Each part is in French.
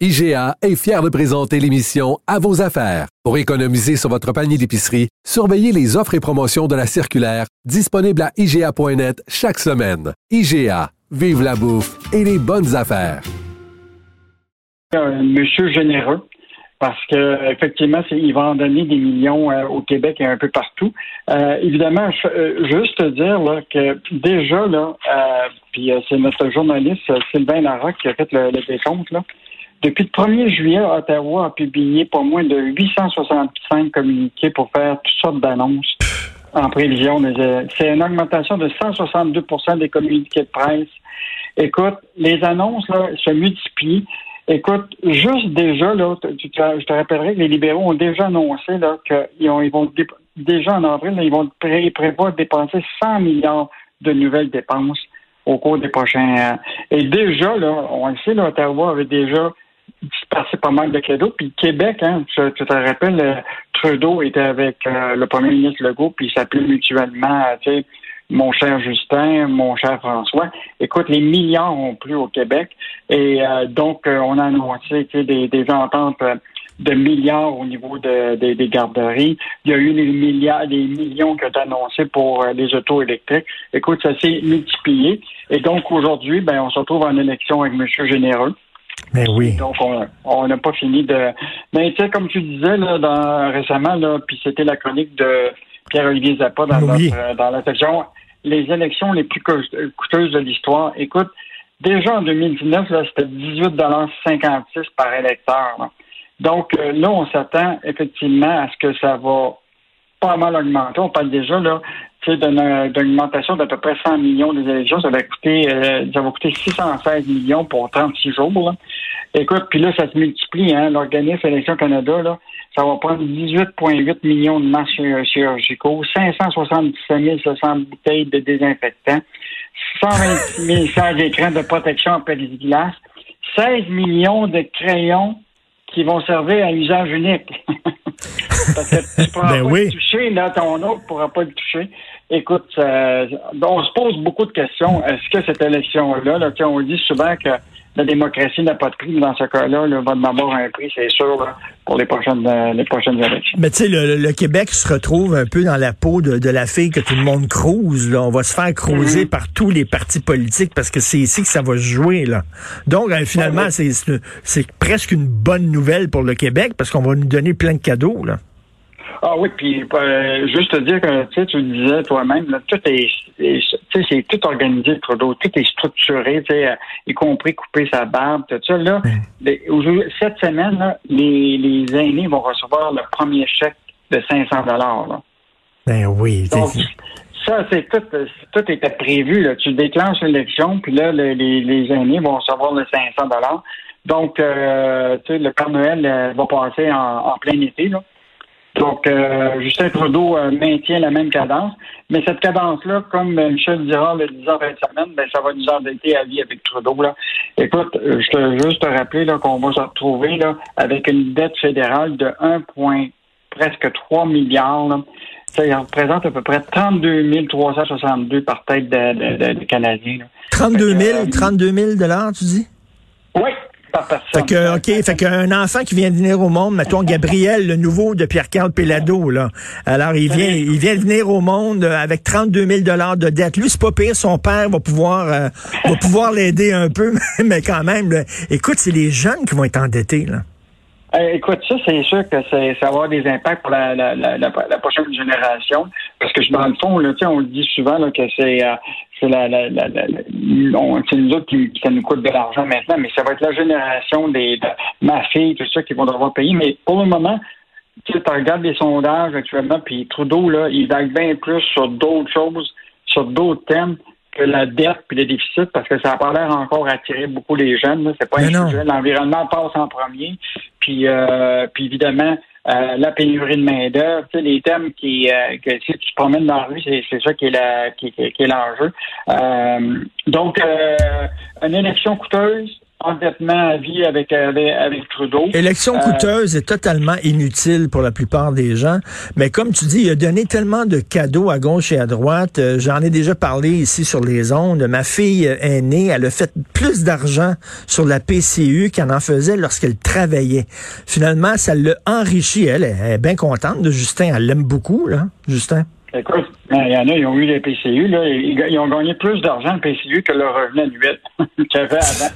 IGA est fier de présenter l'émission À vos affaires. Pour économiser sur votre panier d'épicerie, surveillez les offres et promotions de la circulaire disponible à IGA.net chaque semaine. IGA, vive la bouffe et les bonnes affaires. Un monsieur généreux parce que effectivement, il va en donner des millions euh, au Québec et un peu partout. Euh, évidemment, euh, juste dire que déjà puis c'est notre journaliste Sylvain Larocque qui a fait le, le décompte là. Depuis le 1er juillet, Ottawa a publié pas moins de 865 communiqués pour faire toutes sortes d'annonces en prévision. C'est une augmentation de 162% des communiqués de presse. Écoute, les annonces se multiplient. Écoute, juste déjà, là, je te rappellerai que les libéraux ont déjà annoncé qu'ils ils vont déjà en avril, ils vont pré prévoir dépenser 100 milliards de nouvelles dépenses au cours des prochains. et déjà, là, on le sait, là, Ottawa avait déjà passé pas mal de cadeaux. Puis Québec, hein, tu, te rappelles, euh, Trudeau était avec euh, le premier ministre Legault, puis il s'appelait mutuellement, tu sais, mon cher Justin, mon cher François. Écoute, les milliards ont plu au Québec. Et euh, donc, on a annoncé des, des ententes de milliards au niveau de, des garderies. Il y a eu des milliards, des millions qui ont été annoncés pour les autos électriques. Écoute, ça s'est multiplié. Et donc, aujourd'hui, ben, on se retrouve en élection avec M. Généreux. Mais ben oui. Donc, on n'a pas fini de. Mais tu sais, comme tu disais là, dans, récemment, là, puis c'était la chronique de Pierre-Olivier Zappa dans, euh, dans la section Les élections les plus coûteuses de l'histoire. Écoute, déjà en 2019, là, c'était 18,56 par électeur. Donc euh, là, on s'attend effectivement à ce que ça va pas mal augmenter. On parle déjà là, d'une augmentation d'à peu près 100 millions des élections. Ça va coûter, euh, ça va coûter 616 millions pour 36 jours. Écoute, puis là, ça se multiplie. Hein, L'organisme Élection Canada, là, ça va prendre 18,8 millions de masques chirurgicaux, 577 700 bouteilles de désinfectants, 126 100 écrans de protection en pelliculasse, 16 millions de crayons qui vont servir à usage unique. Parce que tu pourras ben pas le toucher, là, ton autre ne pourra pas le toucher. Écoute, euh, on se pose beaucoup de questions. Est-ce que cette élection-là, là, on dit souvent que la démocratie n'a pas de prix, mais dans ce cas-là, là, va avoir un prix, c'est sûr, pour les prochaines, euh, les prochaines élections. Mais tu sais, le, Québec se retrouve un peu dans la peau de, la fille que tout le monde crouse. Là. On va se faire croiser mm-hmm. par tous les partis politiques parce que c'est ici que ça va se jouer. Là. Donc, euh, finalement, c'est presque une bonne nouvelle pour le Québec parce qu'on va nous donner plein de cadeaux. Là. Ah oui, puis euh, juste te dire que tu disais toi-même, tout est, c'est tout organisé, Trudeau, tout est structuré, euh, y compris couper sa barbe, tout ça. Là, cette semaine, les, les aînés vont recevoir le premier chèque de 500 dollars. Ben oui. Donc, ça, c'est tout, tout était prévu. Là. Tu déclenches l'élection, puis là, les, les aînés vont recevoir le 500 dollars. Donc, euh, tu sais, le Père Noël euh, va passer en, en plein été. Là. Donc, euh, Justin Trudeau euh, maintient la même cadence. Mais cette cadence-là, comme Michel Dirard le disait en fin de semaine, ben, ça va nous endetter à vie avec Trudeau. Là. Écoute, euh, je te juste te rappeler là, qu'on va se retrouver là, avec une dette fédérale de 1, presque 3 milliards. Là. Ça représente à peu près 32 362 par tête de, de, Canadiens. 32 000, 32 000 dollars, tu dis? Fait que, OK, fait qu'un enfant qui vient de venir au monde, mettons Gabriel, le nouveau de Pierre-Carl Pelado, là. Alors, il vient, il vient de venir au monde avec 32 000 dollars de dette. Lui, c'est pas pire, son père va pouvoir, euh, va pouvoir l'aider un peu, mais quand même, écoute, c'est les jeunes qui vont être endettés, là. Euh, écoute, ça, c'est sûr que ça va avoir des impacts pour la, la, la, la, prochaine génération. Parce que dans le fond, là, on le dit souvent là, que c'est euh, la, la, la, c'est nous autres qui, ça nous coûte de l'argent maintenant, mais ça va être la génération des de ma fille, tout ça, qui vont devoir payer. Mais pour le moment, tu regardes les sondages actuellement, puis Trudeau, là, il vague bien plus sur d'autres choses, sur d'autres thèmes que la dette puis le déficit, parce que ça n'a pas l'air encore attirer beaucoup les jeunes. C'est pas un sujet. L'environnement passe en premier. Puis, euh, puis évidemment, euh, la pénurie de main-d'œuvre, les thèmes qui, euh, que si tu te promènes dans la rue, c'est, c'est ça qui est, la, qui, qui est l'enjeu. Euh, donc, euh, une élection coûteuse, endettement à vie avec, avec, Trudeau. Élection euh, coûteuse et totalement inutile pour la plupart des gens. Mais comme tu dis, il a donné tellement de cadeaux à gauche et à droite. Euh, j'en ai déjà parlé ici sur les ondes. Ma fille aînée, elle a fait plus d'argent sur la PCU qu'elle en faisait lorsqu'elle travaillait. Finalement, ça l'a enrichi. Elle, elle est bien contente de Justin. Elle l'aime beaucoup, là, Justin. Écoute, il y en a, ils ont eu les PCU, là, ils, ont gagné plus d'argent le PCU que leur revenu annuel qu'ils avaient avant.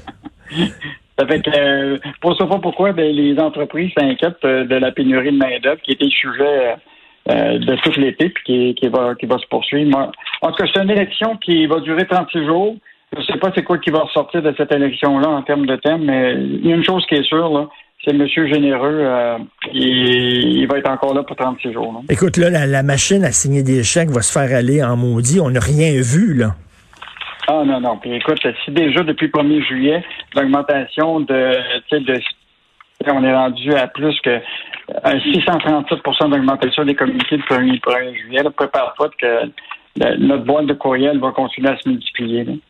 Ça fait que, euh, pour pas pourquoi ben, les entreprises s'inquiètent euh, de la pénurie de main-d'œuvre qui était le sujet euh, de tout l'été puis qui, va, qui va se poursuivre. en tout cas, c'est une élection qui va durer 36 jours. Je ne sais pas c'est quoi qui va ressortir de cette élection-là en termes de thème, mais il y a une chose qui est sûre, là, c'est M. Généreux, euh, il, va être encore là pour 36 jours. Écoute, là, la, la, machine à signer des chèques va se faire aller en maudit. On n'a rien vu, là. Ah non, non. Puis écoute, si déjà depuis le 1er juillet, l'augmentation de, de on est rendu à plus que 637% euh, d'augmentation des communiqués du 1er, 1er juillet. Prépare-toi que notre boîte de courriel va continuer à se multiplier.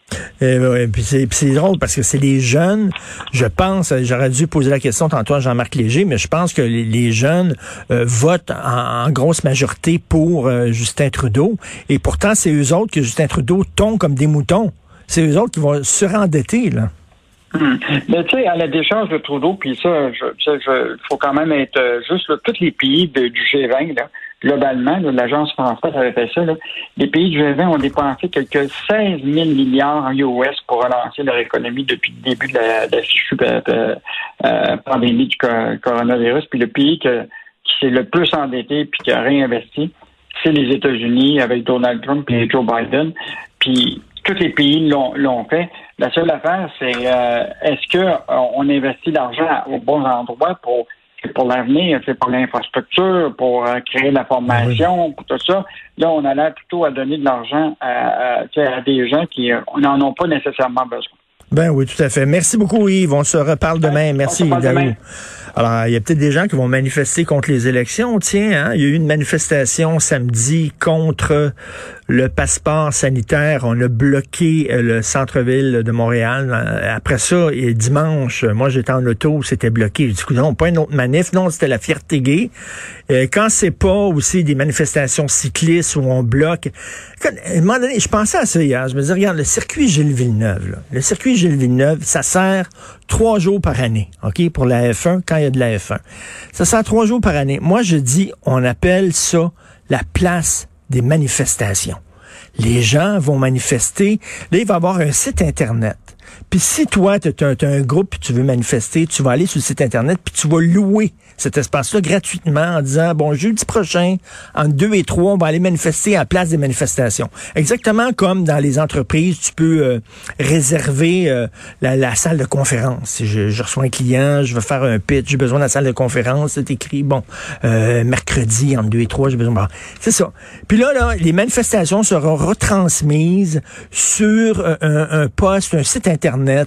Et, eh puis c'est drôle parce que c'est les jeunes, je pense, j'aurais dû poser la question tantôt à Jean-Marc Léger, mais je pense que les, jeunes euh, votent en, grosse majorité pour euh, Justin Trudeau. Et pourtant, c'est eux autres que Justin Trudeau tombe comme des moutons. C'est eux autres qui vont surendetter, là. Hmm. Mais tu sais, à la décharge de Trudeau, puis ça, il faut quand même être euh, juste, tous les pays du G20, là, globalement, l'Agence française avait fait ça, les pays du G20 ont dépensé quelques 16 000 milliards en US pour relancer leur économie depuis le début de la, de euh, euh, euh, pandémie du coronavirus. Puis le pays qui s'est le plus endetté puis qui a réinvesti, c'est les États-Unis avec Donald Trump et Joe Biden. Puis tous les pays l'ont fait. La seule affaire, c'est est-ce qu'on investit l'argent au bon endroit pour c'est pour l'avenir, c'est pour l'infrastructure, pour euh, créer la formation, pour tout ça. Là, on a l'air plutôt à donner de l'argent à, à, des gens qui euh, n'en ont pas nécessairement besoin. Ben oui, tout à fait. Merci beaucoup, Yves. On se reparle demain. Merci, Daou. Alors, il y a peut-être des gens qui vont manifester contre les élections. Tiens, hein, il y a eu une manifestation samedi contre le passeport sanitaire. On a bloqué euh, le centre-ville de Montréal. Euh, après ça, et dimanche, moi j'étais en auto, c'était bloqué. Du coup, non, pas une autre manif. Non, c'était la fierté gay. Euh, quand c'est pas aussi des manifestations cyclistes où on bloque. à un moment donné, je pensais à ça hier. Je me disais, regarde, le circuit Gilles Villeneuve, là, le circuit Gilles ça sert trois jours par année, OK, pour la F1, quand il y a de la F1. Ça sert trois jours par année. Moi, je dis, on appelle ça la place des manifestations. Les gens vont manifester. Là, il va y avoir un site Internet. Puis si toi, tu as, un groupe et tu veux manifester, tu vas aller sur le site Internet puis tu vas louer cet espace-là gratuitement en disant, bon, jeudi prochain, en deux et trois, on va aller manifester à la place des manifestations. Exactement comme dans les entreprises, tu peux euh, réserver euh, la, salle de conférence. Si je, reçois un client, je veux faire un pitch, j'ai besoin de la salle de conférence, c'est écrit, bon, euh, mercredi, en deux et trois, j'ai besoin... Bon, c'est ça. Puis là, là, les manifestations seront retransmises sur un, un poste, un site Internet,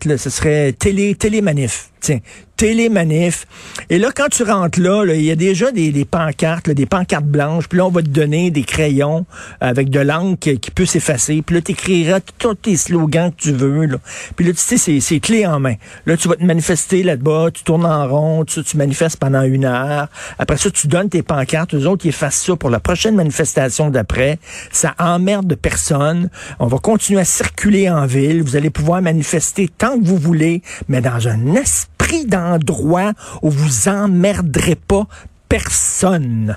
là, ce serait télé, télémanif. Tiens, télémanif. Et là, quand tu rentres là, il y a déjà des, des pancartes, des pancartes blanches. Puis là, on va te donner des crayons avec de l'encre qui, peut s'effacer. Puis là, tu écriras tous tes slogans que tu veux. Là. Puis là, tu sais, c'est clé en main. Là, tu vas te manifester là-bas, tu tournes en rond, tu, tu manifestes pendant une heure. Après ça, tu donnes tes pancartes. Eux autres, ils effacent ça pour la prochaine manifestation d'après. Ça emmerde de personne. On va continuer à circuler en ville. Vous allez pouvoir manifester tant que vous voulez, mais dans un esprit d'endroit où vous emmerderez pas personne.